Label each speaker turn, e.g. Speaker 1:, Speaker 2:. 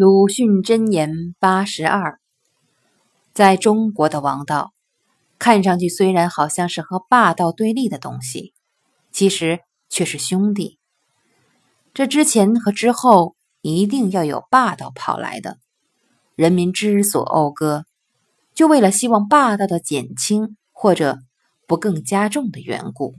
Speaker 1: 鲁迅箴言八十二在中国的王道看上去虽然好像是和霸道对立的东西其实却是兄弟。这之前和之后一定要有霸道跑来的人民之所讴歌就为了希望霸道的减轻或者不更加重的缘故